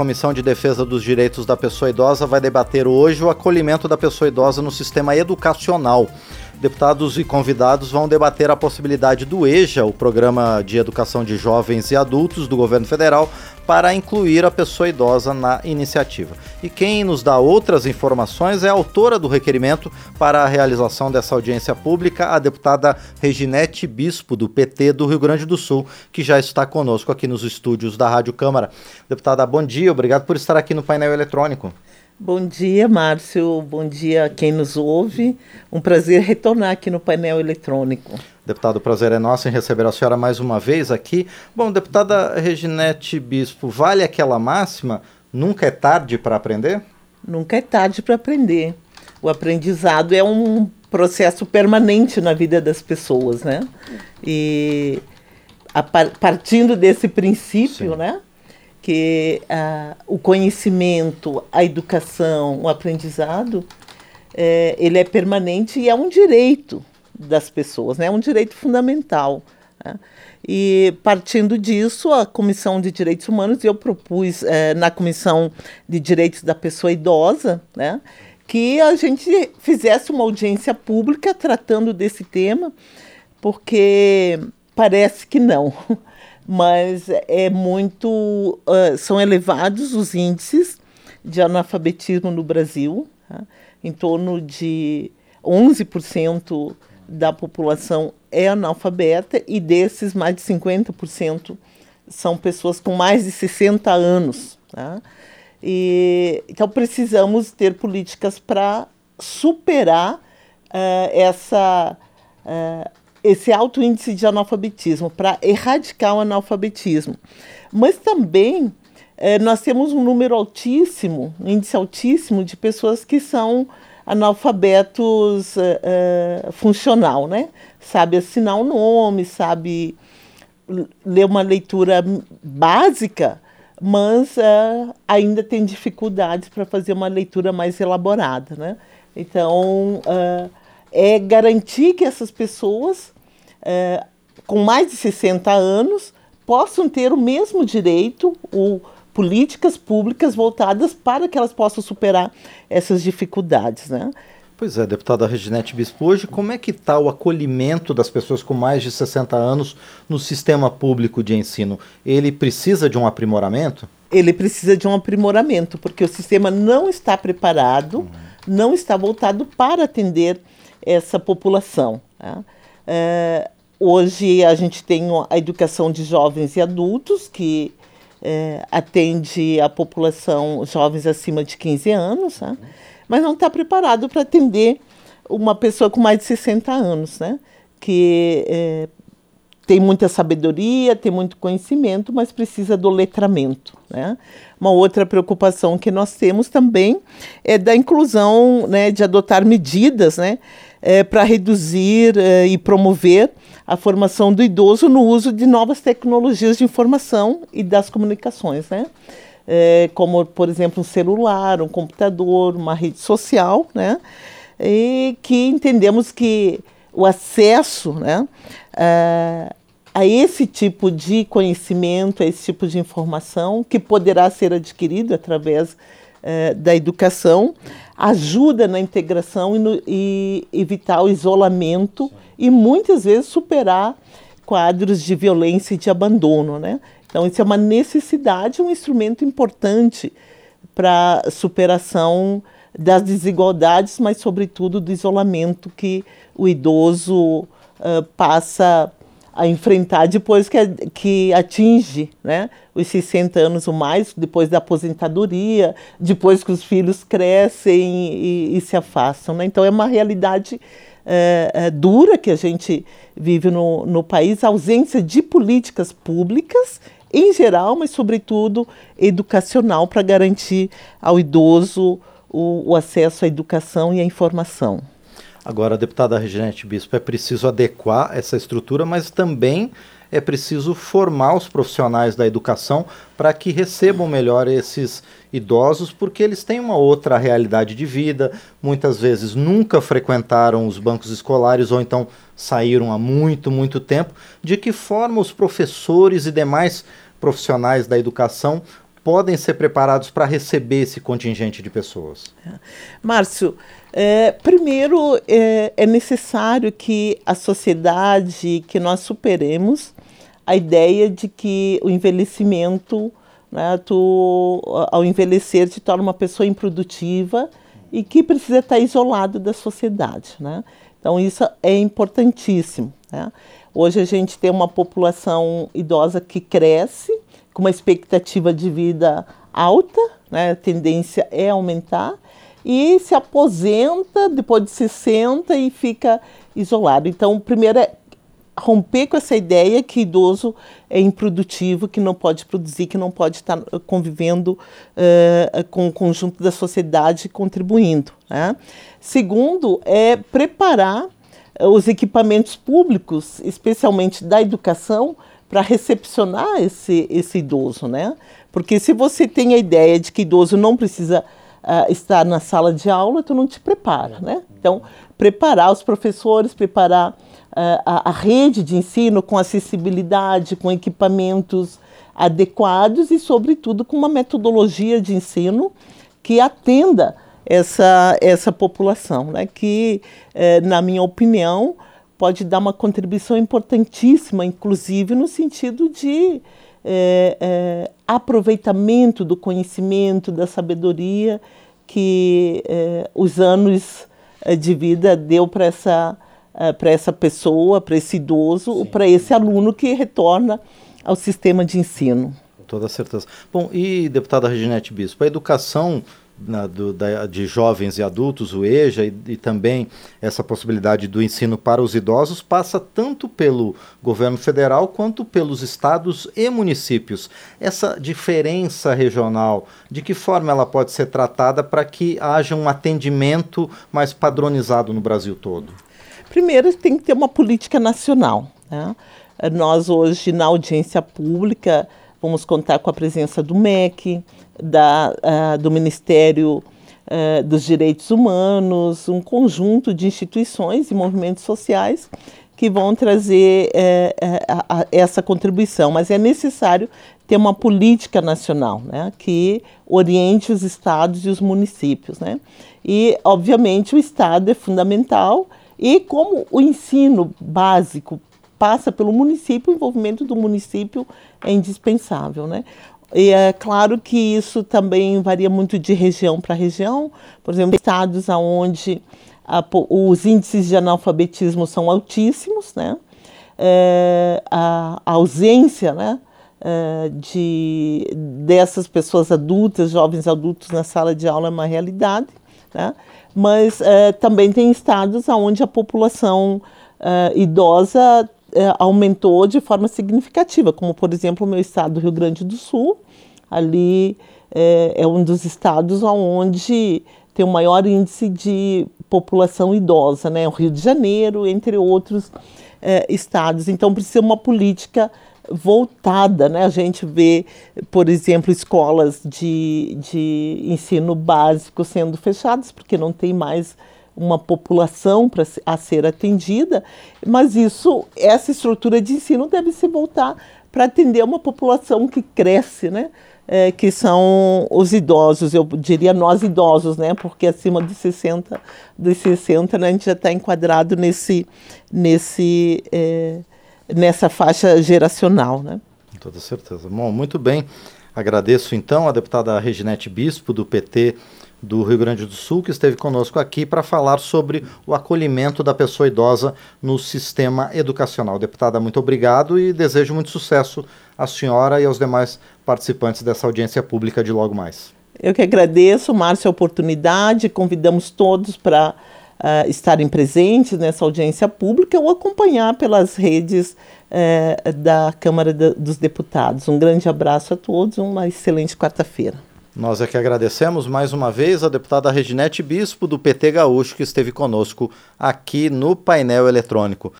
Comissão de Defesa dos Direitos da Pessoa Idosa vai debater hoje o acolhimento da pessoa idosa no sistema educacional. Deputados e convidados vão debater a possibilidade do EJA, o Programa de Educação de Jovens e Adultos do Governo Federal, para incluir a pessoa idosa na iniciativa. E quem nos dá outras informações é a autora do requerimento para a realização dessa audiência pública, a deputada Reginete Bispo, do PT do Rio Grande do Sul, que já está conosco aqui nos estúdios da Rádio Câmara. Deputada, bom dia, obrigado por estar aqui no painel eletrônico. Bom dia, Márcio. Bom dia a quem nos ouve. Um prazer retornar aqui no painel eletrônico. Deputado, o prazer é nosso em receber a senhora mais uma vez aqui. Bom, deputada Reginete Bispo, vale aquela máxima? Nunca é tarde para aprender? Nunca é tarde para aprender. O aprendizado é um processo permanente na vida das pessoas, né? E a, partindo desse princípio, Sim. né? Que o conhecimento, a educação, o aprendizado, é, ele é permanente e é um direito das pessoas, né? é um direito fundamental. Né? E partindo disso, a Comissão de Direitos Humanos, eu propus é, na Comissão de Direitos da Pessoa Idosa, né, que a gente fizesse uma audiência pública tratando desse tema, porque parece que não. mas é muito. Uh, são elevados os índices de analfabetismo no Brasil, tá? em torno de 11% da população é analfabeta, e desses, mais de 50% são pessoas com mais de 60 anos. Tá? E, então, precisamos ter políticas para superar uh, essa. Uh, esse alto índice de analfabetismo, para erradicar o analfabetismo. Mas também é, nós temos um número altíssimo, índice altíssimo de pessoas que são analfabetos é, funcional, né? Sabe assinar o um nome, sabe ler uma leitura básica, mas é, ainda tem dificuldades para fazer uma leitura mais elaborada, né? Então, é garantir que essas pessoas é, com mais de 60 anos possam ter o mesmo direito, ou políticas públicas voltadas para que elas possam superar essas dificuldades, né? Pois é, deputada Reginete Bispo, hoje como é que está o acolhimento das pessoas com mais de 60 anos no sistema público de ensino? Ele precisa de um aprimoramento? Ele precisa de um aprimoramento, porque o sistema não está preparado, uhum. não está voltado para atender essa população. Tá? É, hoje a gente tem a educação de jovens e adultos, que é, atende a população jovens acima de 15 anos, né? mas não está preparado para atender uma pessoa com mais de 60 anos, né? que é, tem muita sabedoria, tem muito conhecimento, mas precisa do letramento. Né? Uma outra preocupação que nós temos também é da inclusão, né, de adotar medidas né, é, para reduzir é, e promover a formação do idoso no uso de novas tecnologias de informação e das comunicações, né? É, como, por exemplo, um celular, um computador, uma rede social, né? E que entendemos que o acesso né, a, a esse tipo de conhecimento, a esse tipo de informação, que poderá ser adquirido através é, da educação, ajuda na integração e, no, e evitar o isolamento Sim. e muitas vezes superar quadros de violência e de abandono, né? Então isso é uma necessidade, um instrumento importante para superação das desigualdades, mas sobretudo do isolamento que o idoso uh, passa a enfrentar depois que, que atinge né, os 60 anos ou mais, depois da aposentadoria, depois que os filhos crescem e, e se afastam. Né? Então é uma realidade é, é, dura que a gente vive no, no país, a ausência de políticas públicas em geral, mas sobretudo educacional para garantir ao idoso o, o acesso à educação e à informação. Agora, deputada Reginete Bispo, é preciso adequar essa estrutura, mas também é preciso formar os profissionais da educação para que recebam melhor esses idosos, porque eles têm uma outra realidade de vida, muitas vezes nunca frequentaram os bancos escolares ou então saíram há muito, muito tempo. De que forma os professores e demais profissionais da educação podem ser preparados para receber esse contingente de pessoas? Márcio, é, primeiro é, é, necessário que a sociedade, que nós superemos a ideia de que o envelhecimento, né, tu, ao envelhecer, te torna uma pessoa improdutiva e que precisa estar isolado da sociedade. Né? Então, isso é importantíssimo. Né? Hoje a gente tem uma população idosa que cresce, com uma expectativa de vida alta, né? a tendência é aumentar, e se aposenta depois de 60 e fica isolado. Então, primeiro é romper com essa ideia que idoso é improdutivo, que não pode produzir, que não pode estar convivendo uh, com o conjunto da sociedade contribuindo. Né? Segundo, é preparar os equipamentos públicos, especialmente da educação, para recepcionar esse, esse idoso, né? Porque se você tem a ideia de que idoso não precisa uh, estar na sala de aula, tu não te prepara, né? Então, preparar os professores, preparar uh, a, a rede de ensino com acessibilidade, com equipamentos adequados e, sobretudo, com uma metodologia de ensino que atenda essa, essa população, né? que, eh, na minha opinião, pode dar uma contribuição importantíssima, inclusive no sentido de eh, eh, aproveitamento do conhecimento, da sabedoria que os anos de vida deu para essa, para essa pessoa, para esse idoso, para esse aluno que retorna ao sistema de ensino. Com toda certeza. Bom, e deputada Reginete Bispo, a educação na, do, da, de jovens e adultos, o EJA, e, e, também essa possibilidade do ensino para os idosos, passa tanto pelo governo federal quanto pelos estados e municípios. Essa diferença regional, de que forma ela pode ser tratada para que haja um atendimento mais padronizado no Brasil todo? Primeiro, tem que ter uma política nacional. Né? Nós, hoje, na audiência pública, vamos contar com a presença do MEC, da, uh, do Ministério uh, dos Direitos Humanos, um conjunto de instituições e movimentos sociais que vão trazer uh, essa contribuição. Mas é necessário ter uma política nacional né, que oriente os estados e os municípios. Né? E, obviamente, o Estado é fundamental e como o ensino básico passa pelo município, o envolvimento do município é indispensável, né? E é claro que isso também varia muito de região para região. Por exemplo, estados onde os índices de analfabetismo são altíssimos, né? É, a, a, ausência né, é, de, dessas pessoas adultas, jovens adultos na sala de aula é uma realidade. Né? Mas é, também tem estados onde a população é, idosa é, aumentou de forma significativa, como por exemplo o meu estado do Rio Grande do Sul, ali é, é um dos estados onde tem o maior índice de população idosa, né? O Rio de Janeiro, entre outros é, estados. Então precisa uma política voltada, né? A gente vê, por exemplo, escolas de, de ensino básico sendo fechadas porque não tem mais uma população para a ser atendida, mas isso, essa estrutura de ensino deve se voltar para atender uma população que cresce, né? É, que são os idosos, eu diria nós idosos, né? Porque acima dos 60, dos 60 né, a gente já está enquadrado nesse, nesse, é, nessa faixa geracional, né? Com toda certeza. Bom, muito bem. Agradeço então a deputada Reginete Bispo, do PT do Rio Grande do Sul, que esteve conosco aqui para falar sobre o acolhimento da pessoa idosa no sistema educacional. Deputada, muito obrigado e desejo muito sucesso à senhora e aos demais participantes dessa audiência pública de logo mais. Eu que agradeço, Márcio, a oportunidade. Convidamos todos para uh, estarem presentes nessa audiência pública ou acompanhar pelas redes uh, da Câmara de, dos Deputados. Um grande abraço a todos, uma excelente quarta-feira. Nós é que agradecemos mais uma vez a deputada Reginete Bispo, do PT Gaúcho, que esteve conosco aqui no painel eletrônico.